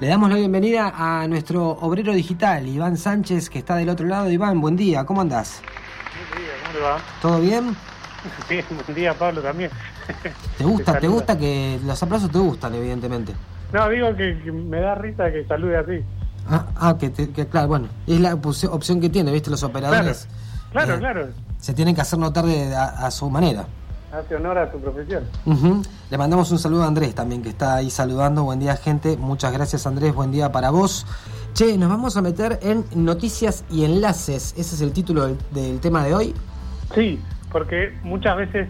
Le damos la bienvenida a nuestro obrero digital, Iván Sánchez, que está del otro lado. Iván, buen día, ¿cómo andás? Buen día, ¿cómo le va? ¿Todo bien? Bien, buen día Pablo también. ¿Te gusta, te, gusta que los aplausos te gustan, evidentemente? No, digo que, que me da risa que salude así. Ah, ah, que, te- que claro, bueno, es la opci- opción que tiene, ¿viste? Los operadores Claro, eh, claro. se tienen que hacer notar de- a, a su manera. Hace honor a su profesión. Le mandamos un saludo a Andrés también, que está ahí saludando. Buen día, gente. Muchas gracias, Andrés. Buen día para vos. Che, nos vamos a meter en noticias y enlaces. Ese es el título del, del tema de hoy. Sí, porque muchas veces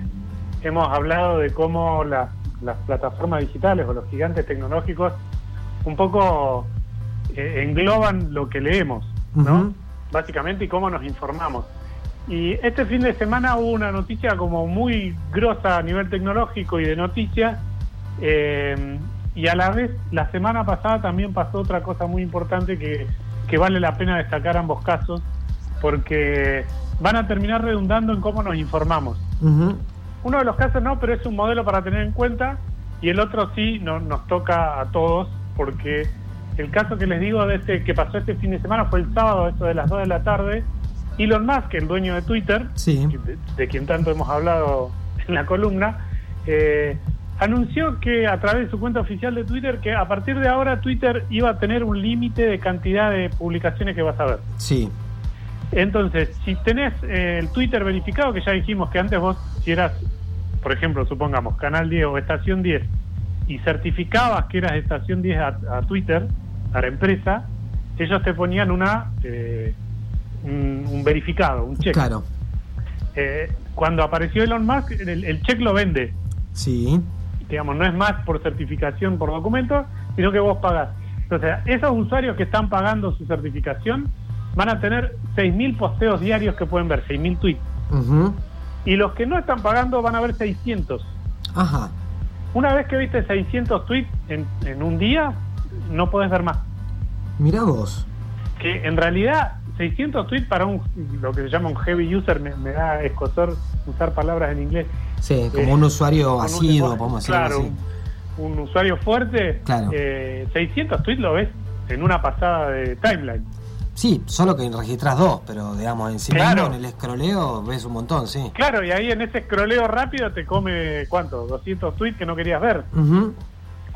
hemos hablado de cómo la- las plataformas digitales o los gigantes tecnológicos un poco eh, engloban lo que leemos, ¿no? Básicamente, y cómo nos informamos. Y este fin de semana hubo una noticia como muy grosa a nivel tecnológico y de noticias. eh, y a la vez, la semana pasada también pasó otra cosa muy importante que, que vale la pena destacar ambos casos, porque van a terminar redundando en cómo nos informamos. Uno de los casos no, pero es un modelo para tener en cuenta, y el otro sí no- nos toca a todos, porque el caso que les digo de este que pasó este fin de semana fue el sábado, eso de las 2 de la tarde. Elon Musk, el dueño de Twitter, Sí. de, de quien tanto hemos hablado en la columna, eh, anunció que a través de su cuenta oficial de Twitter que a partir de ahora Twitter iba a tener un límite de cantidad de publicaciones que vas a ver. Sí. Entonces, si tenés eh, el Twitter verificado, que ya dijimos que antes vos, si eras, por ejemplo, supongamos, Canal 10 o Estación 10, y certificabas que eras Estación 10 a, a Twitter, a la empresa, ellos te ponían una eh, un, un verificado, un check. Claro. Eh, cuando apareció Elon Musk, el, el check lo vende. Sí. Digamos, no es más por certificación por documento, sino que vos pagás. Entonces, esos usuarios que están pagando su certificación van a tener 6.000 posteos diarios que pueden ver, 6.000 tweets. Y los que no están pagando van a ver 600. Ajá. Una vez que viste 600 tweets en, en un día, no podés ver más. Mirá vos. Que en realidad 600 tweets para un lo que se llama un heavy user, me, me da escosor usar palabras en inglés. Sí, como Eh, un usuario asiduo, podemos decirlo Claro, así. un, un usuario fuerte. Claro. eh, 600 tweets lo ves en una pasada de timeline. Sí, solo que registras dos, pero digamos, en sí Claro. mismo, en el escroleo, ves un montón, sí. Claro, y ahí en ese scrolleo rápido te come, ¿cuánto? 200 tweets que no querías ver. Ujú.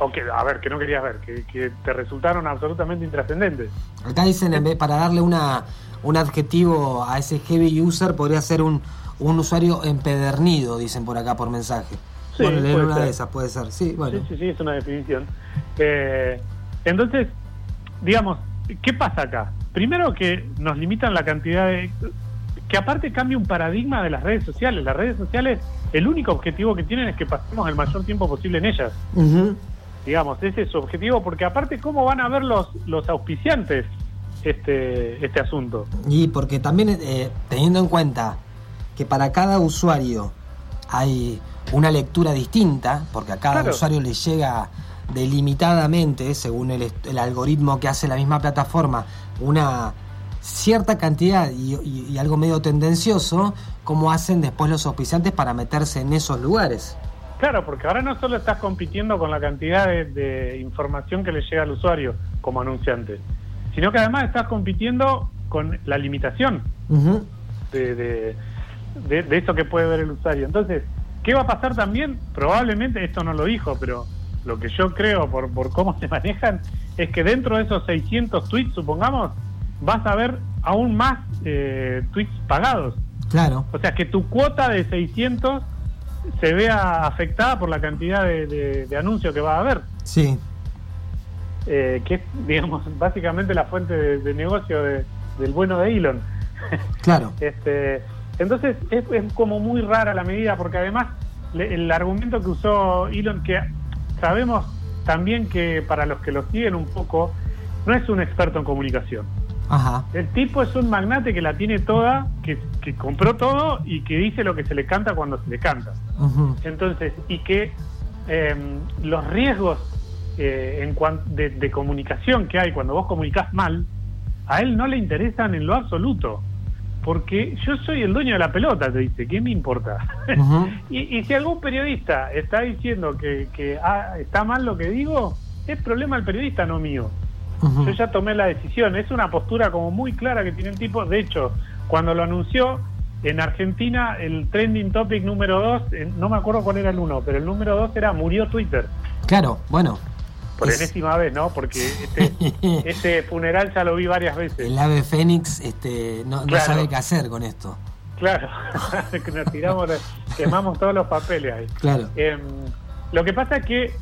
O que, a ver, que no querías ver, que, que te resultaron absolutamente intrascendentes. Acá dicen, en vez, para darle una, un adjetivo a ese heavy user, podría ser un, un usuario empedernido, dicen por acá por mensaje. Sí, bueno, leer una ser. de esas puede ser. Sí, bueno. Sí, sí, sí, es una definición. Eh, entonces, digamos, ¿qué pasa acá? Primero que nos limitan la cantidad de... Que aparte cambia un paradigma de las redes sociales. Las redes sociales, el único objetivo que tienen es que pasemos el mayor tiempo posible en ellas. Ujú. Digamos, ese es su objetivo, porque aparte, ¿cómo van a ver los, los auspiciantes este, este asunto? Y porque también, eh, teniendo en cuenta que para cada usuario hay una lectura distinta, porque a cada Claro. usuario le llega delimitadamente, según el, el algoritmo que hace la misma plataforma, una cierta cantidad y, y- y algo medio tendencioso, cómo hacen después los auspiciantes para meterse en esos lugares. Claro, porque ahora no solo estás compitiendo con la cantidad de, de información que le llega al usuario como anunciante, sino que además estás compitiendo con la limitación de, de- de eso que puede ver el usuario. Entonces, ¿qué va a pasar también? Probablemente, esto no lo dijo, pero lo que yo creo por, por cómo se manejan es que dentro de esos 600 tweets, supongamos, vas a ver aún más eh, tweets pagados. Claro. O sea, que tu cuota de 600 se vea afectada por la cantidad de, de- de anuncios que va a haber, Sí. eh, que es, digamos, básicamente la fuente de, de negocio de- del bueno de Elon. Claro. este, entonces, es, es como muy rara la medida, porque además le- el argumento que usó Elon, que sabemos también que para los que lo siguen un poco, no es un experto en comunicación. Ajá. El tipo es un magnate que la tiene toda, que, que compró todo y que dice lo que se le canta cuando se le canta. Entonces, y que eh, los riesgos eh, en cuan- de, de comunicación que hay cuando vos comunicás mal, a él no le interesan en lo absoluto. Porque yo soy el dueño de la pelota, te dice, ¿qué me importa? Y, y si algún periodista está diciendo que, que ah, está mal lo que digo, es problema del periodista, no mío. Yo ya tomé la decisión. Es una postura como muy clara que tiene el tipo. De hecho, cuando lo anunció, en Argentina el trending topic número dos, no me acuerdo cuál era el uno, pero el número dos era murió Twitter. Claro, bueno. Por enésima vez, ¿no? Porque este, este, funeral ya lo vi varias veces. El ave Fénix este, no, sabe qué hacer con esto. Claro, nos tiramos, quemamos todos los papeles ahí. Claro. Em, lo que pasa es que,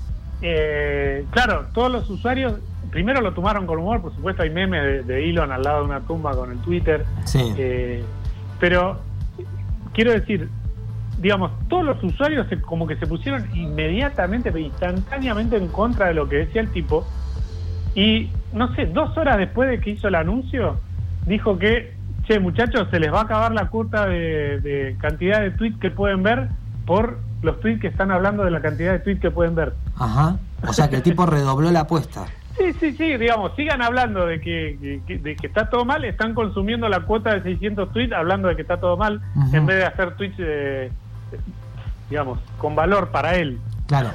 eh, claro, todos los usuarios primero lo tomaron con humor, por supuesto hay memes de, Elon al lado de una tumba con el Twitter. Sí. Eh, pero quiero decir, digamos, todos los usuarios como que se pusieron inmediatamente, instantáneamente en contra de lo que decía el tipo. Y no sé, dos horas después de que hizo el anuncio, dijo que, che, muchachos, se les va a acabar la cuota de, de cantidad de tweets que pueden ver por los tweets que están hablando de la cantidad de tweets que pueden ver. Ajá. O sea que el tipo redobló la apuesta. Sí, sí, sí, digamos, sigan hablando de que, de que está todo mal, están consumiendo la cuota de 600 tweets hablando de que está todo mal, en vez de hacer tweets, eh, digamos, con valor para él. Claro.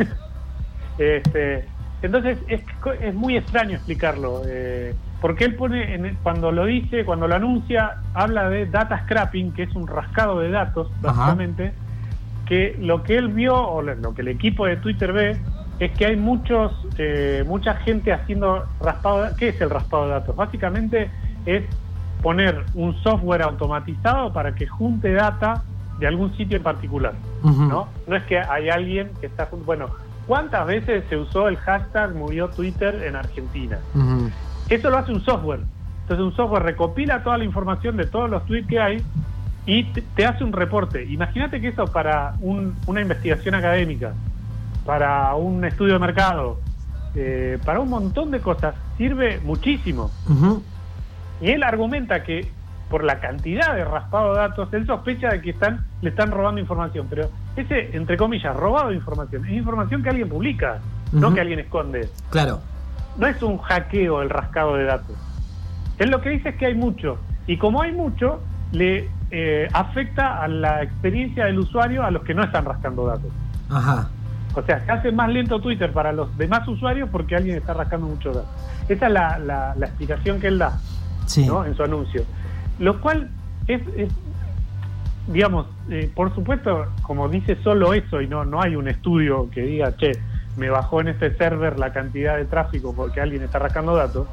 este, entonces es, es muy extraño explicarlo, eh, porque él pone, cuando lo dice, cuando lo anuncia, habla de data scrapping, que es un rascado de datos, básicamente, que lo que él vio, o lo que el equipo de Twitter ve, es que hay muchos, eh, mucha gente haciendo raspado. ¿Qué es el raspado de datos? Básicamente es poner un software automatizado para que junte data de algún sitio en particular, ¿no? No es que hay alguien que está bueno. ¿Cuántas veces se usó el hashtag murió Twitter en Argentina? Eso lo hace un software. Entonces un software recopila toda la información de todos los tweets que hay y te, hace un reporte. Imagínate que eso para una investigación académica para un estudio de mercado, eh, para un montón de cosas, sirve muchísimo. Y él argumenta que por la cantidad de raspado de datos, él sospecha de que están, le están robando información, pero ese, entre comillas, robado de información, es información que alguien publica, no que alguien esconde. Claro. No es un hackeo el rascado de datos. Él lo que dice es que hay mucho, y como hay mucho, le eh, afecta a la experiencia del usuario a los que no están rascando datos. Ajá. O sea, se hace más lento Twitter para los demás usuarios porque alguien está rascando mucho datos. Esa es la, la, explicación que él da en su anuncio. Lo cual es, digamos, eh, por supuesto, como dice solo eso y no, no hay un estudio que diga, che, me bajó en este server la cantidad de tráfico porque alguien está rascando datos.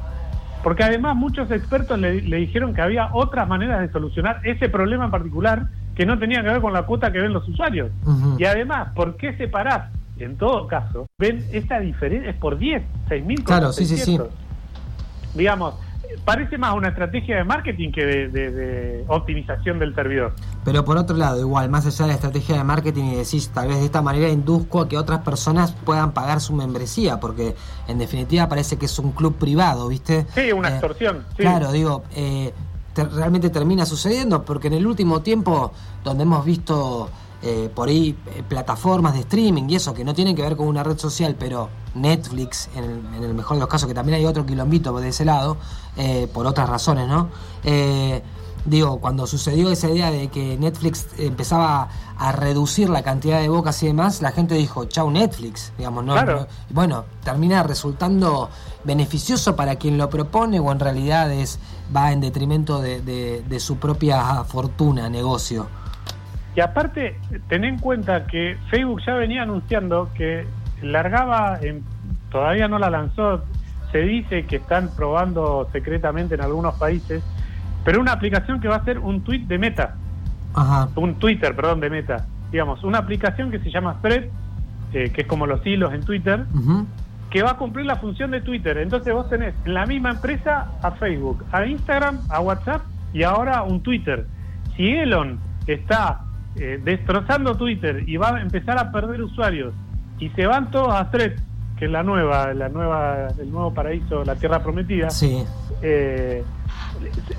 Porque además muchos expertos le, dijeron que había otras maneras de solucionar ese problema en particular que no tenía que ver con la cuota que ven los usuarios. Y además, ¿por qué separar en todo caso, ven esta diferencia, es por 10, 6 mil Claro, sí, sí, sí. Digamos, parece más una estrategia de marketing que de, optimización del servidor. Pero por otro lado, igual, más allá de la estrategia de marketing y decís, tal vez de esta manera induzco a que otras personas puedan pagar su membresía, porque en definitiva parece que es un club privado, ¿viste? Sí, una eh, extorsión. Claro, digo, eh, realmente termina sucediendo, porque en el último tiempo, donde hemos visto eh, por ahí eh, plataformas de streaming y eso que no tienen que ver con una red social, pero Netflix, en el, mejor de los casos, que también hay otro quilombito de ese lado, eh, por otras razones, ¿no? digo, cuando sucedió esa idea de que Netflix empezaba a reducir la cantidad de bocas y demás, la gente dijo, chau Netflix, digamos, ¿no? bueno, termina resultando beneficioso para quien lo propone o en realidad es, va en detrimento de su propia fortuna, negocio. Y aparte, ten en cuenta que Facebook ya venía anunciando que largaba, en, todavía no la lanzó, se dice que están probando secretamente en algunos países, pero una aplicación que va a ser un tweet de Meta. Ajá. Un Twitter, perdón, de Meta. Digamos, una aplicación que se llama Thread, eh, que es como los hilos en Twitter, que va a cumplir la función de Twitter. Entonces vos tenés en la misma empresa a Facebook, a Instagram, a WhatsApp y ahora un Twitter. Si Elon está eh, destrozando Twitter y va a empezar a perder usuarios y se van todos a Thread, que es la nueva, la nueva, el nuevo paraíso, la tierra prometida, sí. Eh,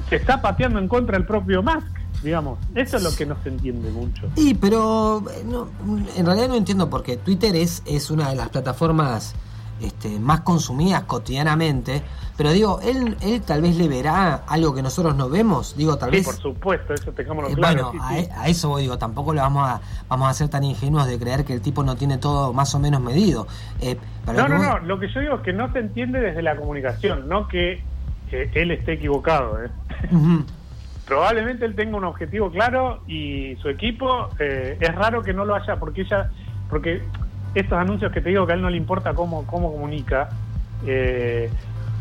se está pateando en contra del propio Musk, digamos. Eso es lo que no se entiende mucho. Y pero no, en realidad no entiendo porque Twitter es, es una de las plataformas este, más consumidas cotidianamente. Pero digo, él, él tal vez le verá algo que nosotros no vemos. Digo, tal Sí, vez. por supuesto, eso tengámoslo Eh, claro. bueno, sí, a, sí. e- a eso voy, digo, tampoco le vamos a, vamos a ser tan ingenuos de creer que el tipo no tiene todo más o menos medido. Eh, pero No, no, no, lo que yo digo es que no se entiende desde la comunicación, no que él esté equivocado. ¿eh? Probablemente él tenga un objetivo claro y su equipo eh, es raro que no lo haya, porque ella, porque estos anuncios que te digo que a él no le importa cómo, cómo comunica, eh,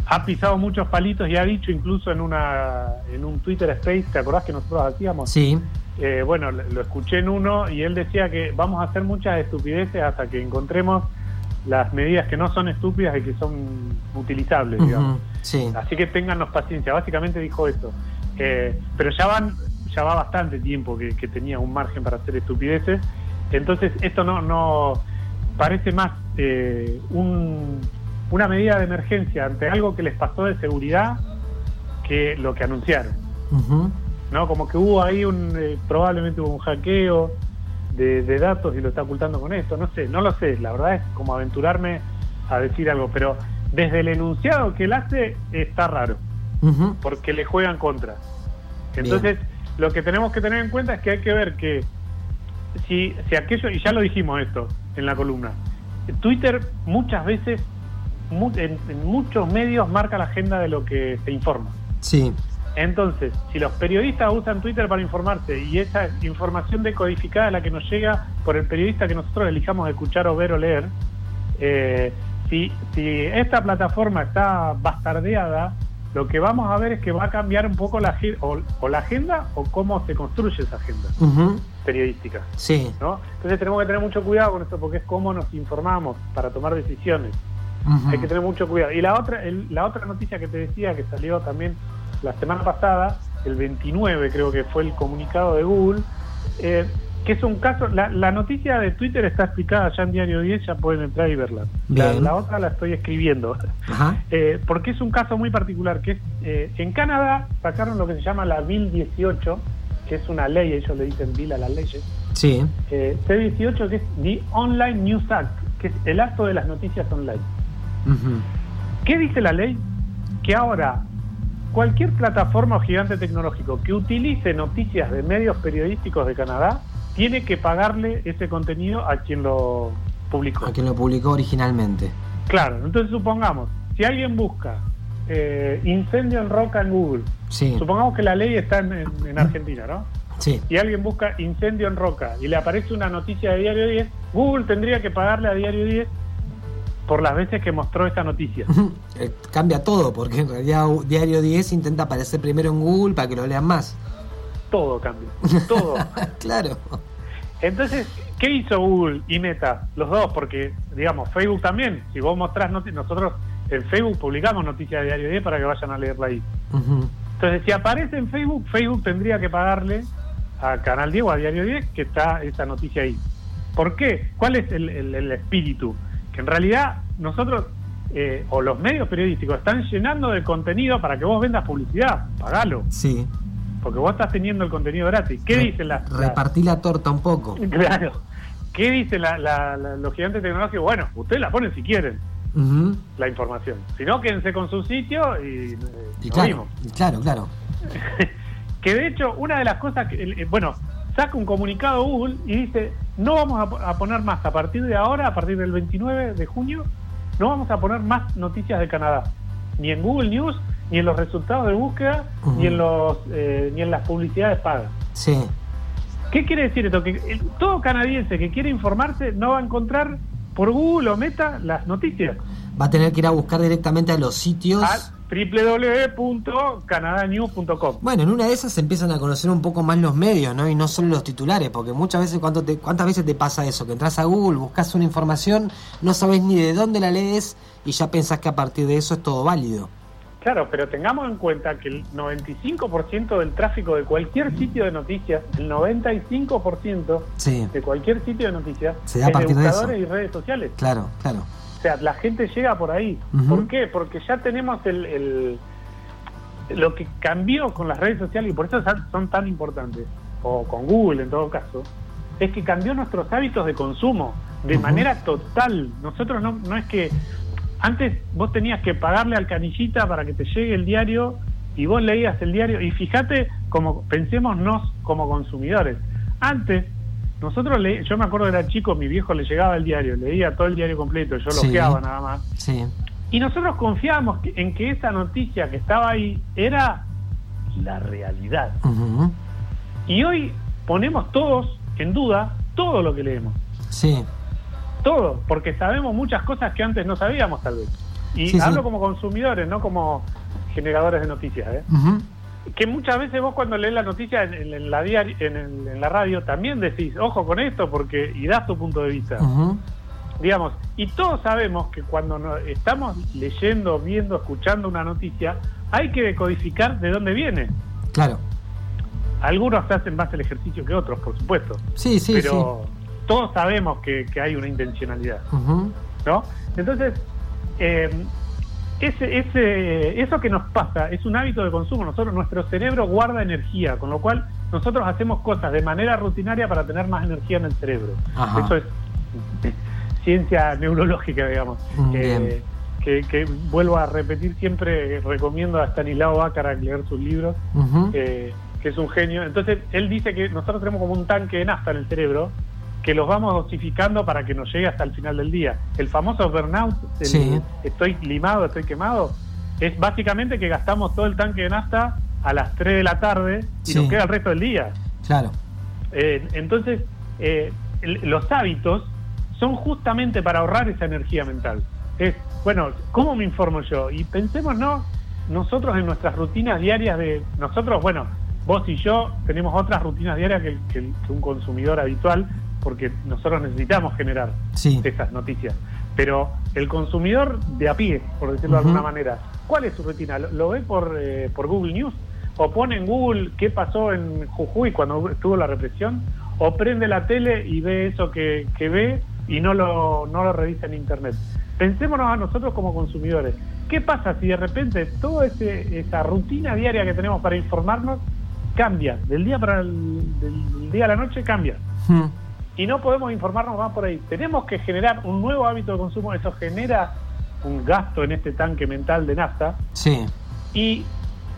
ha pisado muchos palitos y ha dicho incluso en una en un Twitter Space, ¿te acordás que nosotros hacíamos? Sí, Eh, bueno, lo escuché en uno y él decía que vamos a hacer muchas estupideces hasta que encontremos las medidas que no son estúpidas y que son utilizables, digamos. sí. Así que téngannos paciencia. Básicamente dijo eso. Eh, pero ya van, ya va bastante tiempo que, que tenía un margen para hacer estupideces. Entonces esto no, no parece más eh, un- una medida de emergencia ante algo que les pasó de seguridad que lo que anunciaron. ¿no? Como que hubo ahí un, eh, probablemente hubo un hackeo de, de datos y lo está ocultando con esto, no sé, no lo sé, la verdad es como aventurarme a decir algo, pero desde el enunciado que él hace está raro, porque le juegan contra. Entonces, lo que tenemos que tener en cuenta es que hay que ver que si, si aquello, y ya lo dijimos esto en la columna, Twitter muchas veces, mu- en- en muchos medios marca la agenda de lo que se informa. Sí, Entonces, si los periodistas usan Twitter para informarse y esa información decodificada es la que nos llega por el periodista que nosotros elijamos escuchar o ver o leer, eh, si, si esta plataforma está bastardeada, lo que vamos a ver es que va a cambiar un poco la, o, o la agenda o cómo se construye esa agenda. Ujú, periodística. sí. ¿no? Entonces tenemos que tener mucho cuidado con esto porque es cómo nos informamos para tomar decisiones. Hay que tener mucho cuidado. Y la otra, el- la otra noticia que te decía que salió también la semana pasada, el 29 creo que fue el comunicado de Google, eh, que es un caso, la, la noticia de Twitter está explicada ya en Diario 10, ya pueden entrar y verla. La, otra la estoy escribiendo. Ajá. Eh, porque es un caso muy particular, que es, eh, en Canadá sacaron lo que se llama la Bill 18, que es una ley, ellos le dicen Bill a las leyes, Sí. eh, C18 que es The Online News Act, que es el acto de las noticias online. ¿Qué dice la ley? Que ahora cualquier plataforma o gigante tecnológico que utilice noticias de medios periodísticos de Canadá tiene que pagarle ese contenido a quien lo publicó. A quien lo publicó originalmente. Claro, entonces supongamos, si alguien busca eh, incendio en roca en Google, Sí. supongamos que la ley está en, en- en Argentina, ¿no? Sí. Y alguien busca incendio en roca y le aparece una noticia de Diario 10, Google tendría que pagarle a Diario 10 por las veces que mostró esta noticia. Eh, Cambia todo, porque en realidad Diario 10 intenta aparecer primero en Google para que lo lean más. Todo cambia, todo. claro. Entonces, ¿qué hizo Google y Meta? Los dos, porque, digamos, Facebook también. Si vos mostrás noticias, nosotros en Facebook publicamos noticias de Diario 10 para que vayan a leerla ahí. Entonces, si aparece en Facebook, Facebook tendría que pagarle a Canal 10 o a Diario 10 que está esa noticia ahí. ¿Por qué? ¿Cuál es el, el- el espíritu? Que en realidad nosotros, eh, o los medios periodísticos, están llenando de contenido para que vos vendas publicidad. Pagalo, Sí. porque vos estás teniendo el contenido gratis. ¿Qué Re- dicen las, las- Repartí la torta un poco. Claro. ¿Qué dicen la- la- la- los gigantes tecnológicos? Bueno, ustedes la ponen si quieren, La información. Si no, quédense con su sitio y, eh, Y nos claro, vimos. y claro, claro. que de hecho, una de las cosas que, eh, bueno, saca un comunicado Google y dice, no vamos a, po- a poner más, a partir de ahora, a partir del 29 de junio, no vamos a poner más noticias de Canadá. Ni en Google News, ni en los resultados de búsqueda, ni en los eh, ni en las publicidades pagas. Sí. ¿Qué quiere decir esto? Que el- todo canadiense que quiere informarse no va a encontrar por Google o Meta las noticias. Va a tener que ir a buscar directamente a los sitios. A www.canadanews.com. Bueno, en una de esas se empiezan a conocer un poco más los medios, ¿no? Y no solo los titulares, porque muchas veces, ¿cuánto te- ¿cuántas veces te pasa eso? Que entras a Google, buscas una información, no sabes ni de dónde la lees y ya pensás que a partir de eso es todo válido. Claro, pero tengamos en cuenta que el 95% del tráfico de cualquier sitio de noticias, el 95% Sí, de cualquier sitio de noticias, Se da a es partir de eso. y redes sociales. claro, claro. O sea, la gente llega por ahí. ¿Por qué? Porque ya tenemos el, el- lo que cambió con las redes sociales y por eso son- tan importantes, o con Google en todo caso, es que cambió nuestros hábitos de consumo de manera total. Nosotros no, no es que antes vos tenías que pagarle al canillita para que te llegue el diario y vos leías el diario y fíjate como pensémonos como consumidores. Antes nosotros le, yo me acuerdo era chico, mi viejo le llegaba el diario, leía todo el diario completo, yo lo quedaba nada más. Sí. Y nosotros confiábamos en que esa noticia que estaba ahí era la realidad. Y hoy ponemos todos en duda todo lo que leemos. Sí. Todo, porque sabemos muchas cosas que antes no sabíamos tal vez. Y hablo como consumidores, no como generadores de noticias. ¿eh? Que muchas veces vos cuando lees la noticia en, la en, la radio también decís, ojo con esto, porque y das tu punto de vista. Digamos, y todos sabemos que cuando estamos leyendo, viendo, escuchando una noticia, hay que decodificar de dónde viene. Claro. Algunos hacen más el ejercicio que otros, por supuesto. Sí, sí, pero todos sabemos que, hay una intencionalidad. ¿No? Entonces, eh, ese, ese, eso que nos pasa es un hábito de consumo. Nosotros, nuestro cerebro guarda energía, con lo cual nosotros hacemos cosas de manera rutinaria para tener más energía en el cerebro. Eso es ciencia neurológica, digamos. Eh, que, vuelvo a repetir siempre, recomiendo a Stanislao Bácara leer sus libros, eh, que es un genio. Entonces, él dice que nosotros tenemos como un tanque de nafta en el cerebro, que los vamos dosificando para que nos llegue hasta el final del día. El famoso burnout, estoy limado, estoy quemado, es básicamente que gastamos todo el tanque de nafta a las 3 de la tarde y nos queda el resto del día. Claro. Eh, entonces, eh, los hábitos son justamente para ahorrar esa energía mental. Es, bueno, ¿cómo me informo yo? Y pensemos, ¿no? Nosotros en nuestras rutinas diarias de... Nosotros, bueno, vos y yo tenemos otras rutinas diarias que un consumidor habitual, porque nosotros necesitamos generar esas noticias. Pero el consumidor de a pie, por decirlo de alguna manera, ¿cuál es su rutina? ¿Lo, ve por, eh, por Google News? ¿O pone en Google qué pasó en Jujuy cuando estuvo la represión? ¿O prende la tele y ve eso que, que ve y no lo, no lo revisa en Internet? Pensémonos a nosotros como consumidores. ¿Qué pasa si de repente toda esa rutina diaria que tenemos para informarnos cambia? Del día para el del día a la noche cambia. Hmm y no podemos informarnos más por ahí. Tenemos que generar un nuevo hábito de consumo, eso genera un gasto en este tanque mental de nafta. Sí. Y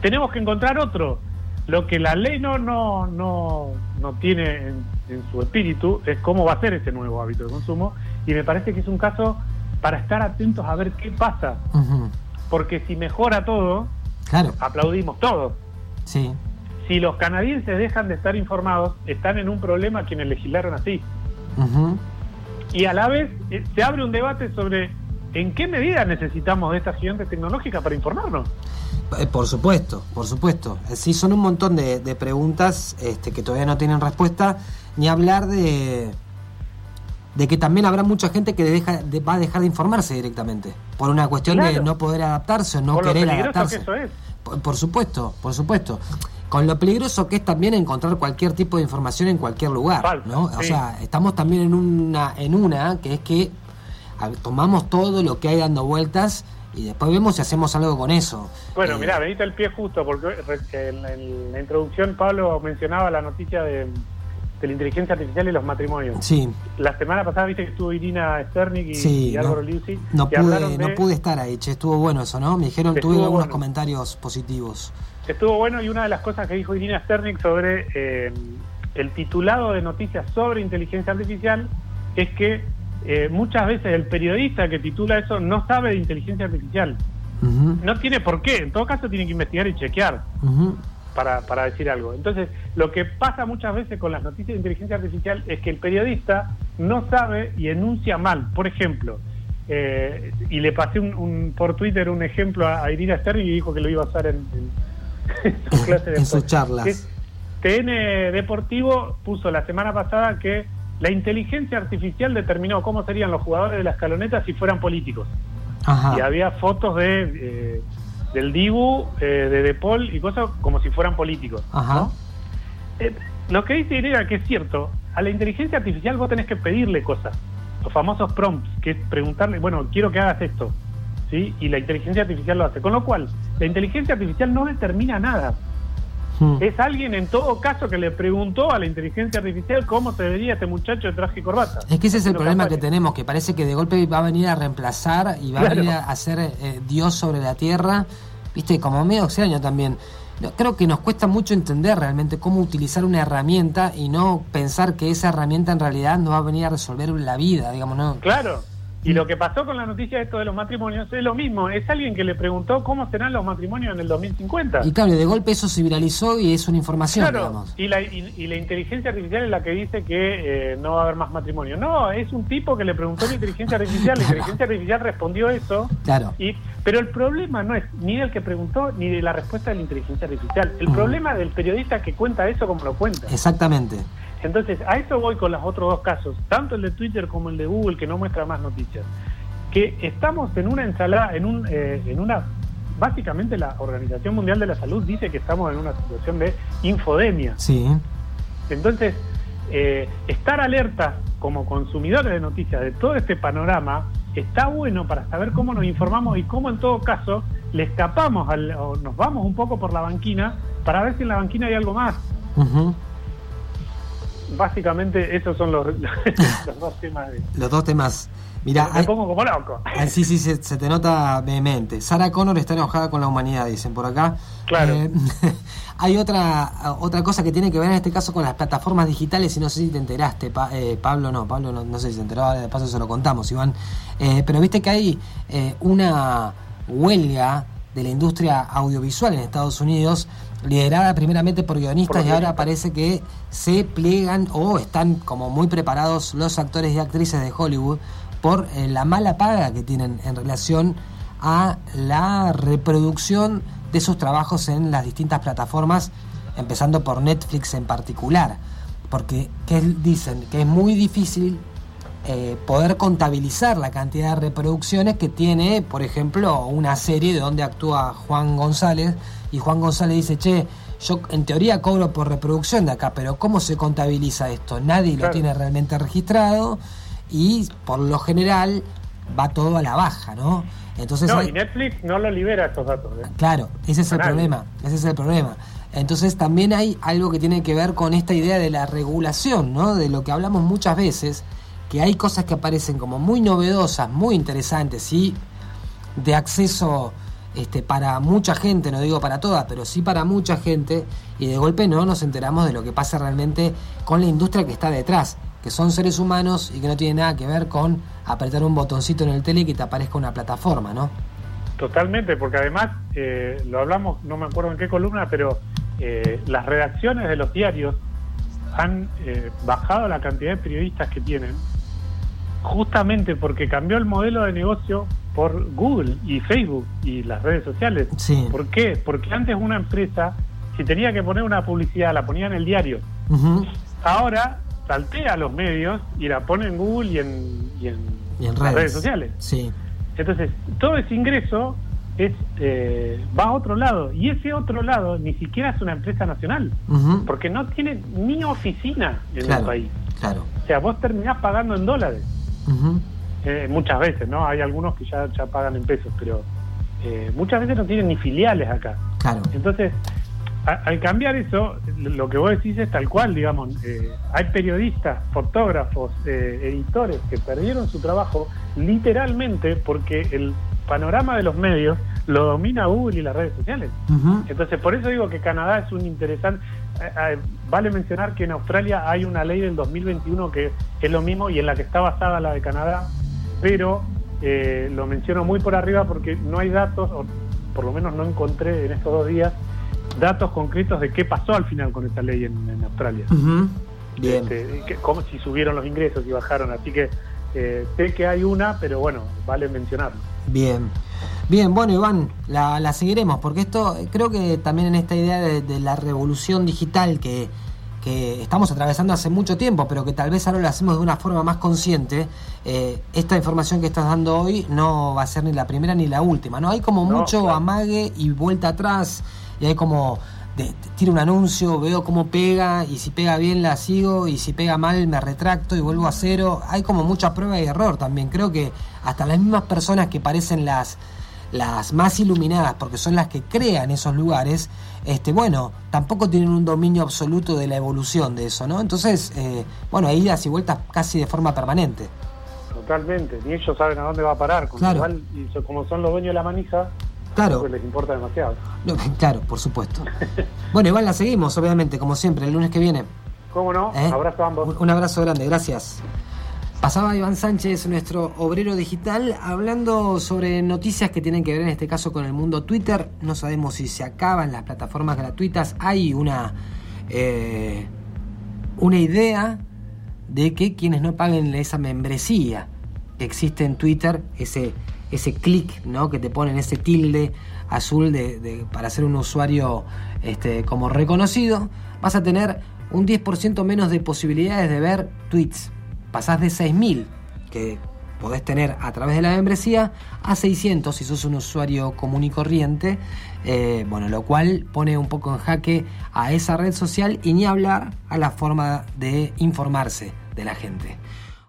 tenemos que encontrar otro. Lo que la ley no, no, no, no tiene en, su espíritu es cómo va a ser ese nuevo hábito de consumo. Y me parece que es un caso para estar atentos a ver qué pasa. Porque si mejora todo, claro. aplaudimos todo. Sí si los canadienses dejan de estar informados, están en un problema quienes legislaron así. Y a la vez eh, se abre un debate sobre en qué medida necesitamos de estas gigantes tecnológicas para informarnos. Eh, por supuesto, por supuesto. Eh, sí, son un montón de, preguntas este, que todavía no tienen respuesta, ni hablar de, de que también habrá mucha gente que deja, va a dejar de informarse directamente, por una cuestión de no poder adaptarse o no querer adaptarse. por supuesto, por supuesto con lo peligroso que es también encontrar cualquier tipo de información en cualquier lugar, ¿no? O sea, estamos también en una en una que es que tomamos todo lo que hay dando vueltas y después vemos si hacemos algo con eso. Bueno, mira, mirá, el pie justo, porque en, la introducción Pablo mencionaba la noticia de, la inteligencia artificial y los matrimonios. Sí. La semana pasada viste que estuvo Irina Sternik y, Álvaro no, No, pude, no pude estar ahí, che, estuvo bueno eso, ¿no? Me dijeron, tuve algunos comentarios positivos. Estuvo bueno y una de las cosas que dijo Irina Sternik sobre eh, el titulado de noticias sobre inteligencia artificial es que eh, muchas veces el periodista que titula eso no sabe de inteligencia artificial. No tiene por qué, en todo caso tiene que investigar y chequear para, para decir algo. Entonces, lo que pasa muchas veces con las noticias de inteligencia artificial es que el periodista no sabe y enuncia mal. Por ejemplo, eh, y le pasé un, por Twitter un ejemplo a, Irina Sternik y dijo que lo iba a usar en en sus charlas. TN Deportivo puso la semana pasada que la inteligencia artificial determinó cómo serían los jugadores de la escaloneta si fueran políticos. Y había fotos de eh, del Dibu, eh, de Depol y cosas como si fueran políticos. Eh, lo que dice Irina que es cierto, a la inteligencia artificial vos tenés que pedirle cosas, los famosos prompts, que es preguntarle, bueno, quiero que hagas esto. ¿sí? y la inteligencia artificial lo hace. Con lo cual, la inteligencia artificial no determina nada. Hmm. Es alguien en todo caso que le preguntó a la inteligencia artificial cómo se vería este muchacho de traje y corbata. Es que ese es el problema que tenemos, que parece que de golpe va a venir a reemplazar y va a venir a ser eh, Dios sobre la tierra, viste, como medio extraño también. Creo que nos cuesta mucho entender realmente cómo utilizar una herramienta y no pensar que esa herramienta en realidad nos va a venir a resolver la vida, digamos, ¿no? Claro, y lo que pasó con la noticia de esto de los matrimonios es lo mismo. Es alguien que le preguntó cómo serán los matrimonios en el 2050. Y claro, de golpe eso se viralizó y es una información, claro, Y la, y, la inteligencia artificial es la que dice que eh, no va a haber más matrimonio. No, es un tipo que le preguntó a la inteligencia artificial. La inteligencia artificial respondió eso. Claro. Y, pero el problema no es ni del que preguntó ni de la respuesta de la inteligencia artificial. El problema es del periodista que cuenta eso como lo cuenta. Exactamente. Entonces, a eso voy con los otros dos casos, tanto el de Twitter como el de Google, que no muestra más noticias. Que estamos en una ensalada, en, un, eh, en una. Básicamente, la Organización Mundial de la Salud dice que estamos en una situación de infodemia. Sí. Entonces, eh, estar alerta como consumidores de noticias de todo este panorama está bueno para saber cómo nos informamos y cómo, en todo caso, le escapamos al, o nos vamos un poco por la banquina para ver si en la banquina hay algo más básicamente esos son los, los dos temas. Los dos temas. Mira, me pongo como loco. Sí, sí, se, te nota vehemente. Sara Connor está enojada con la humanidad, dicen por acá. Claro. Eh, hay otra otra cosa que tiene que ver en este caso con las plataformas digitales y no sé si te enteraste, eh, Pablo no, Pablo no, sé si se enteró, de paso se lo contamos, Iván. Eh, pero viste que hay una huelga de la industria audiovisual en Estados Unidos liderada primeramente por guionistas y ahora parece que se pliegan o están como muy preparados los actores y actrices de Hollywood por eh, la mala paga que tienen en relación a la reproducción de sus trabajos en las distintas plataformas, empezando por Netflix en particular, porque ¿qué dicen que es muy difícil eh, poder contabilizar la cantidad de reproducciones que tiene, por ejemplo, una serie de donde actúa Juan González y Juan González dice, che, yo en teoría cobro por reproducción de acá, pero ¿cómo se contabiliza esto? Nadie lo tiene realmente registrado y por lo general va todo a la baja, ¿no? Entonces no, y Netflix no lo libera estos datos. ¿eh? Claro, ese es el problema, ese es el problema. Entonces también hay algo que tiene que ver con esta idea de la regulación, ¿no? De lo que hablamos muchas veces, que hay cosas que aparecen como muy novedosas, muy interesantes y de acceso este, para mucha gente, no digo para todas, pero sí para mucha gente, y de golpe no nos enteramos de lo que pasa realmente con la industria que está detrás, que son seres humanos y que no tiene nada que ver con apretar un botoncito en el tele y que te aparezca una plataforma, ¿no? Totalmente, porque además, eh, lo hablamos, no me acuerdo en qué columna, pero eh, las redacciones de los diarios han eh, bajado la cantidad de periodistas que tienen, justamente porque cambió el modelo de negocio por Google y Facebook y las redes sociales. ¿Por qué? Porque antes una empresa, si tenía que poner una publicidad, la ponía en el diario. Ahora saltea a los medios y la pone en Google y en, y en, las redes sociales. Sí. Entonces, todo ese ingreso es eh, va a otro lado y ese otro lado ni siquiera es una empresa nacional porque no tiene ni oficina en el país claro o sea vos terminás pagando en dólares eh, muchas veces, ¿no? Hay algunos que ya, ya pagan en pesos, pero eh, muchas veces no tienen ni filiales acá. Claro. Entonces, al cambiar eso, lo que vos decís es tal cual, digamos. Eh, hay periodistas, fotógrafos, editores que perdieron su trabajo literalmente porque el panorama de los medios lo domina Google y las redes sociales. Entonces, por eso digo que Canadá es un interesante... vale mencionar que en Australia hay una ley del 2021 que es lo mismo y en la que está basada la de Canadá, pero eh, lo menciono muy por arriba porque no hay datos, o por lo menos no encontré en estos dos días, datos concretos de qué pasó al final con esta ley en, Australia. Bien. Este, como si subieron los ingresos y bajaron, así que eh, sé que hay una, pero bueno, vale mencionarlo. Bien. Bien, bueno Iván, la, seguiremos, porque esto creo que también en esta idea de la revolución digital que, que estamos atravesando hace mucho tiempo, pero que tal vez ahora lo hacemos de una forma más consciente, eh, esta información que estás dando hoy no va a ser ni la primera ni la última, ¿no? Hay como mucho amague y vuelta atrás, y hay como, de, tiro un anuncio, veo cómo pega, y si pega bien la sigo, y si pega mal me retracto y vuelvo a cero. Hay como mucha prueba y error también. Creo que hasta las mismas personas que parecen las las más iluminadas, porque son las que crean esos lugares, este, bueno, tampoco tienen un dominio absoluto de la evolución de eso, ¿no? Entonces, eh, bueno, hay idas y vueltas casi de forma permanente. Totalmente, ni ellos saben a dónde va a parar, igual, y como son los dueños de la manija, Claro. Pues les importa demasiado. claro, por supuesto. bueno, igual la seguimos, obviamente, como siempre, el lunes que viene. ¿Cómo no? ¿Eh? Abrazo a ambos. Un abrazo grande, gracias. Pasaba Iván Sánchez, nuestro obrero digital, hablando sobre noticias que tienen que ver en este caso con el mundo Twitter. No sabemos si se acaban las plataformas gratuitas. Hay una, eh, una idea de que quienes no paguen esa membresía que existe en Twitter, ese ese clic ¿no? que te ponen ese tilde azul de, para ser un usuario este, como reconocido, vas a tener un 10% menos de posibilidades de ver tweets. Pasás de 6.000 que podés tener a través de la membresía a 600 si sos un usuario común y corriente, eh, bueno, lo cual pone un poco en jaque a esa red social y ni hablar a la forma de informarse de la gente.